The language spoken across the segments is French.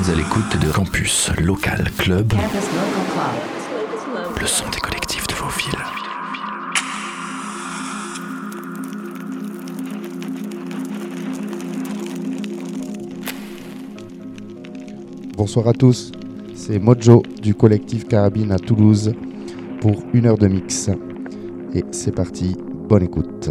êtes à l'écoute de Campus Local Club, Campus Local Club. le son des collectifs de vos villes. Bonsoir à tous, c'est Mojo du collectif Carabine à Toulouse pour une heure de mix. Et c'est parti, bonne écoute.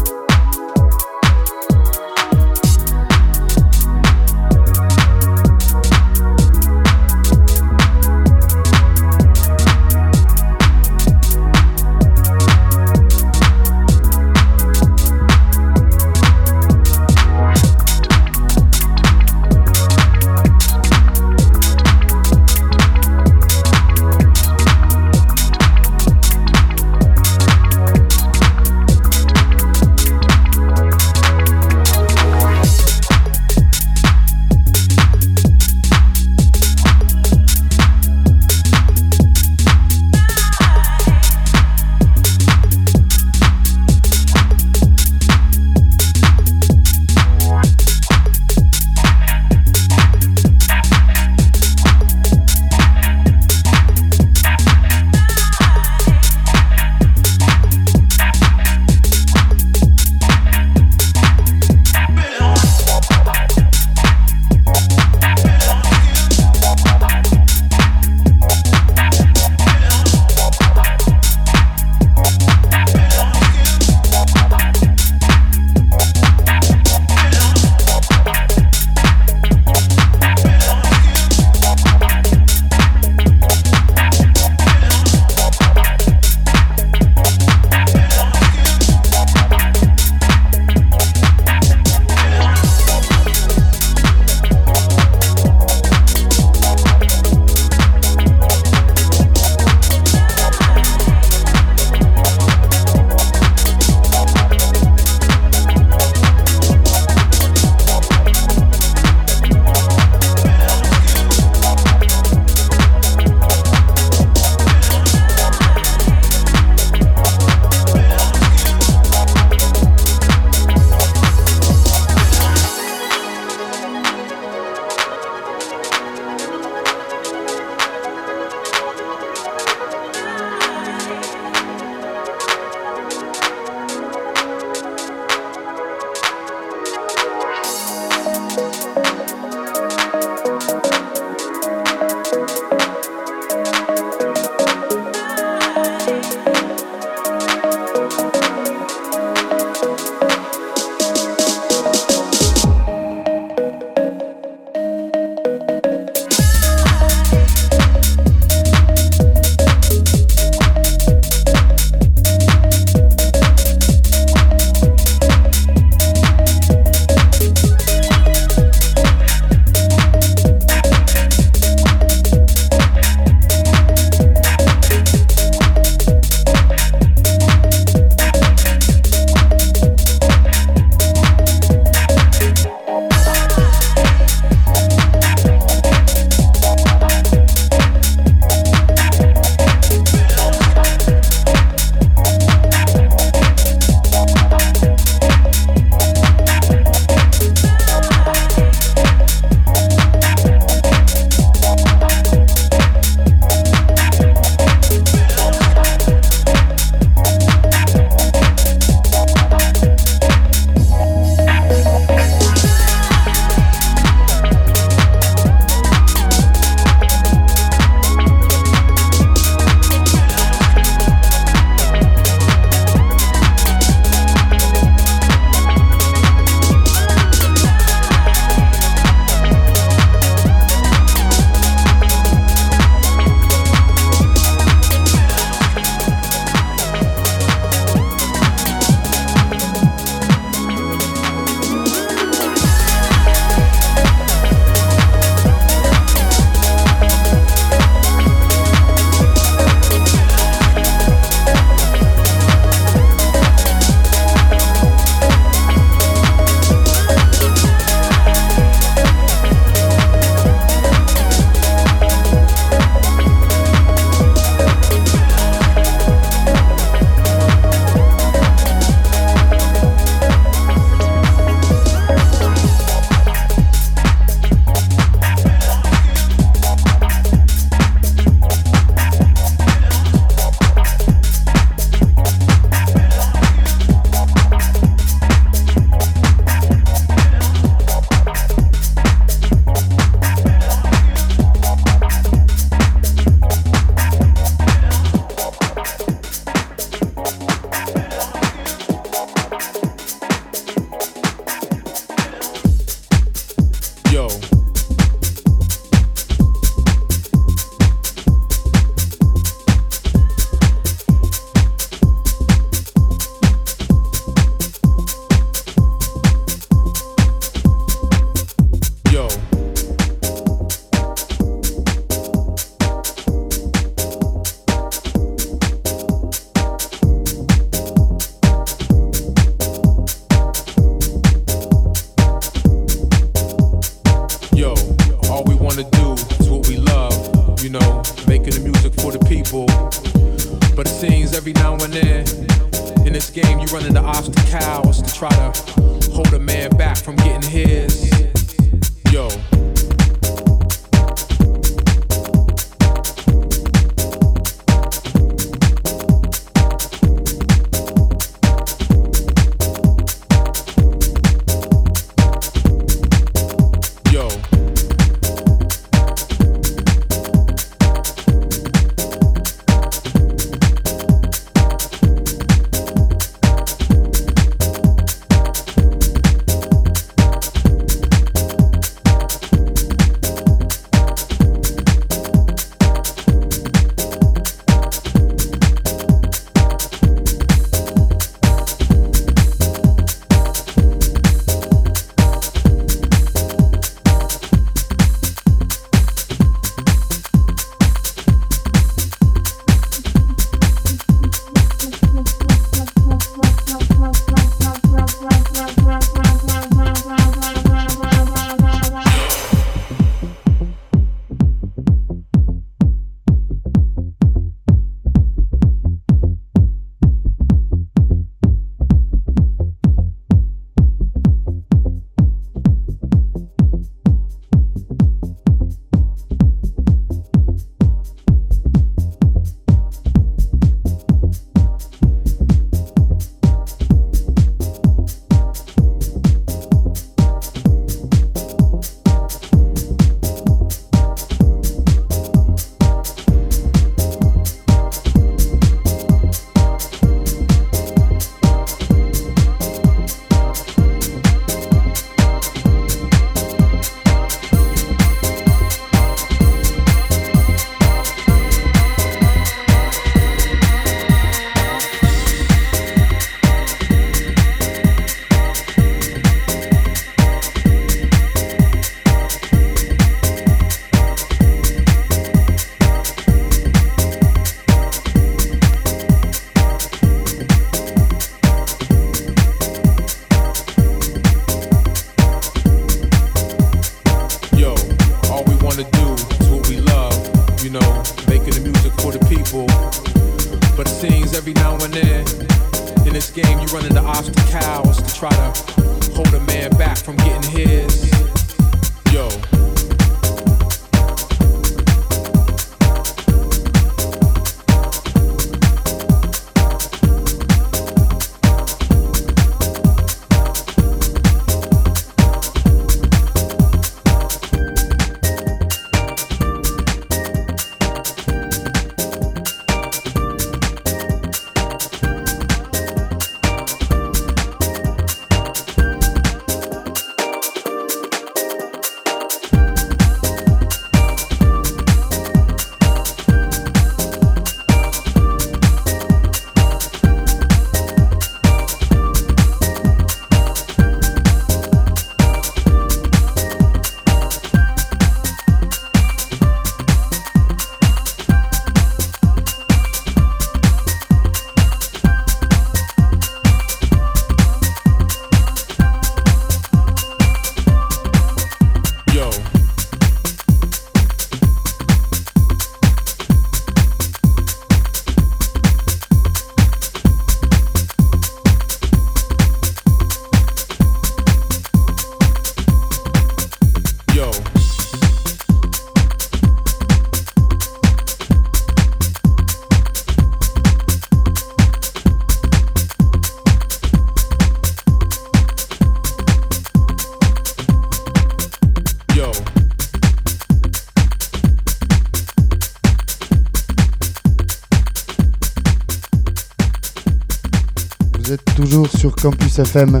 Pulse FM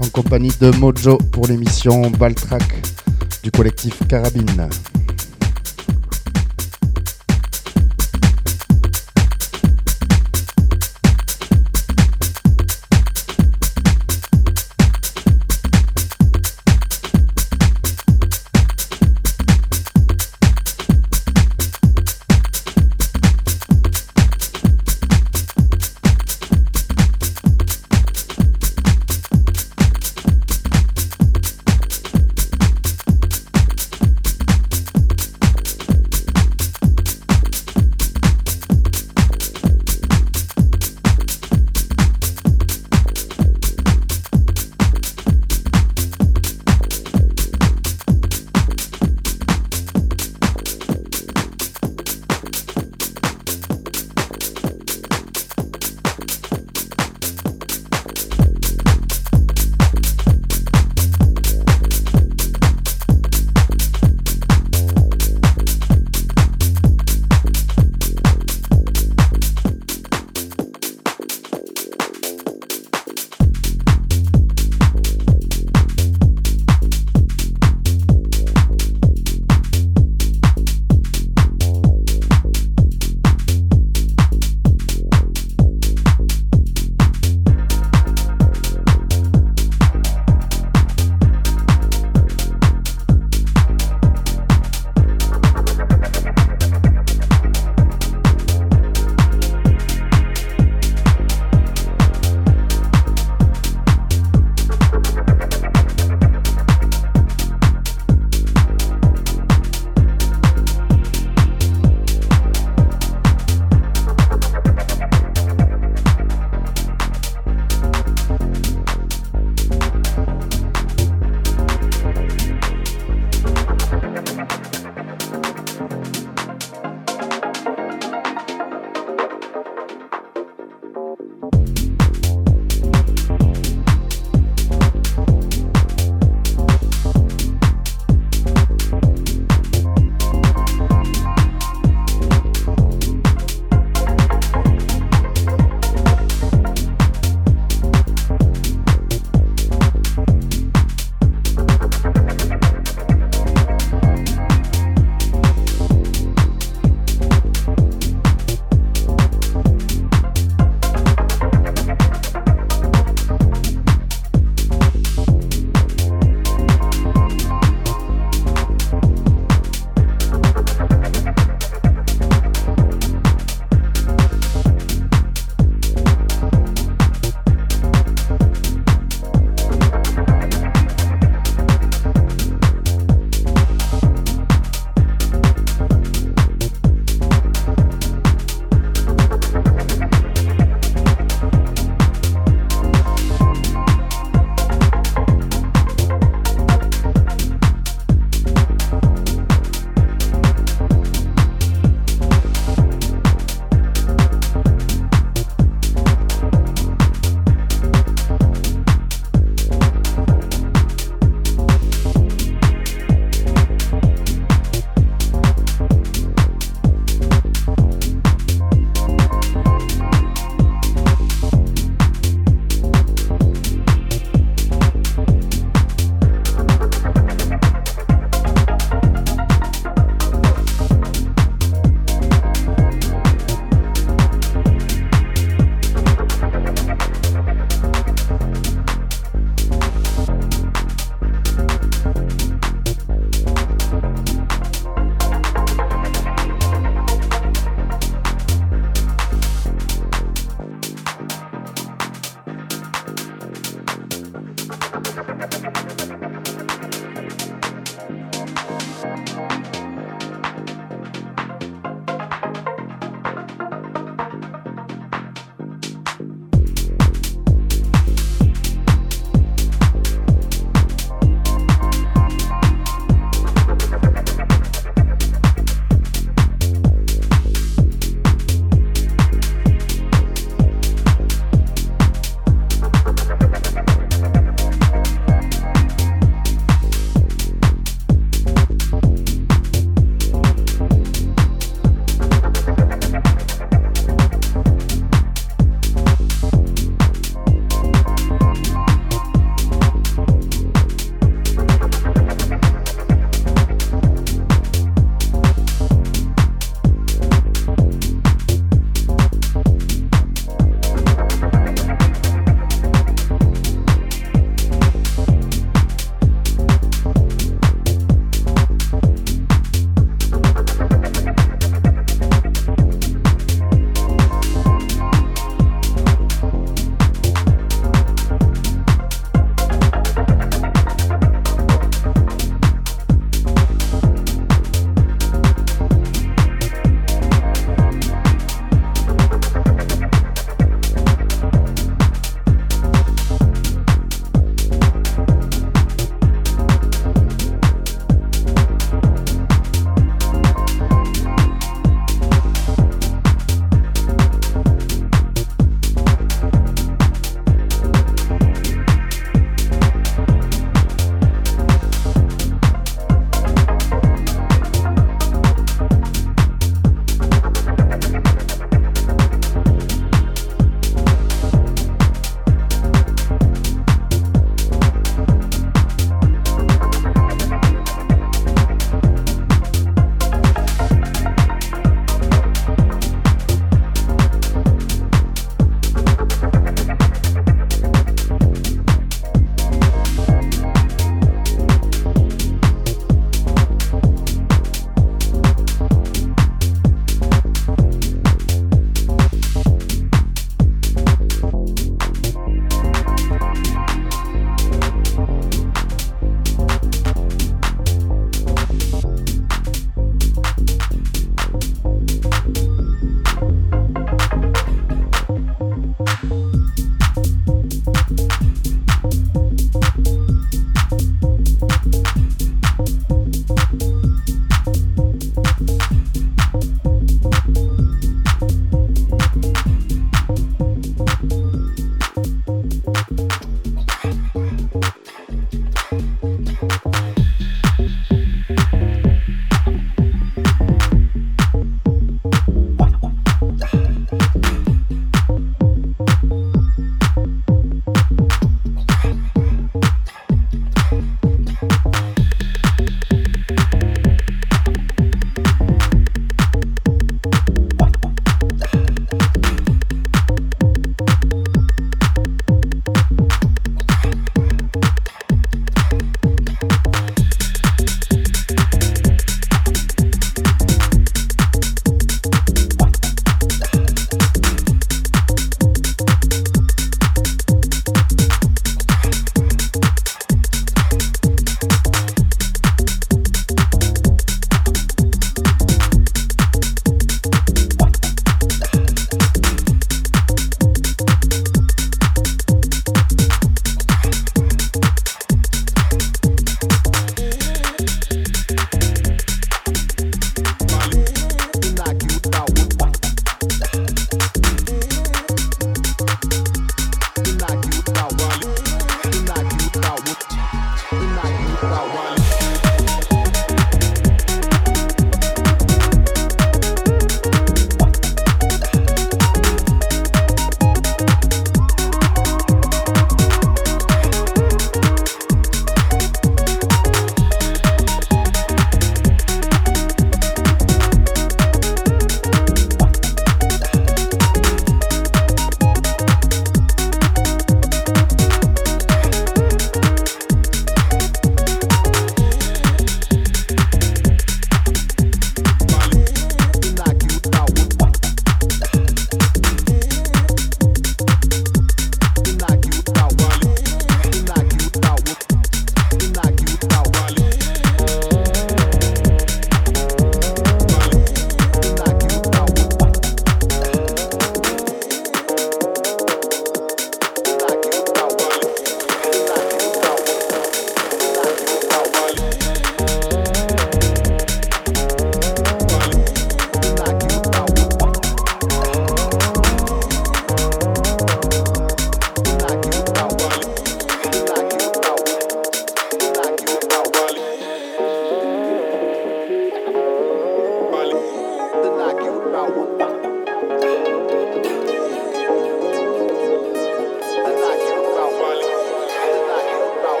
en compagnie de Mojo pour l'émission Baltrack du collectif Carabine.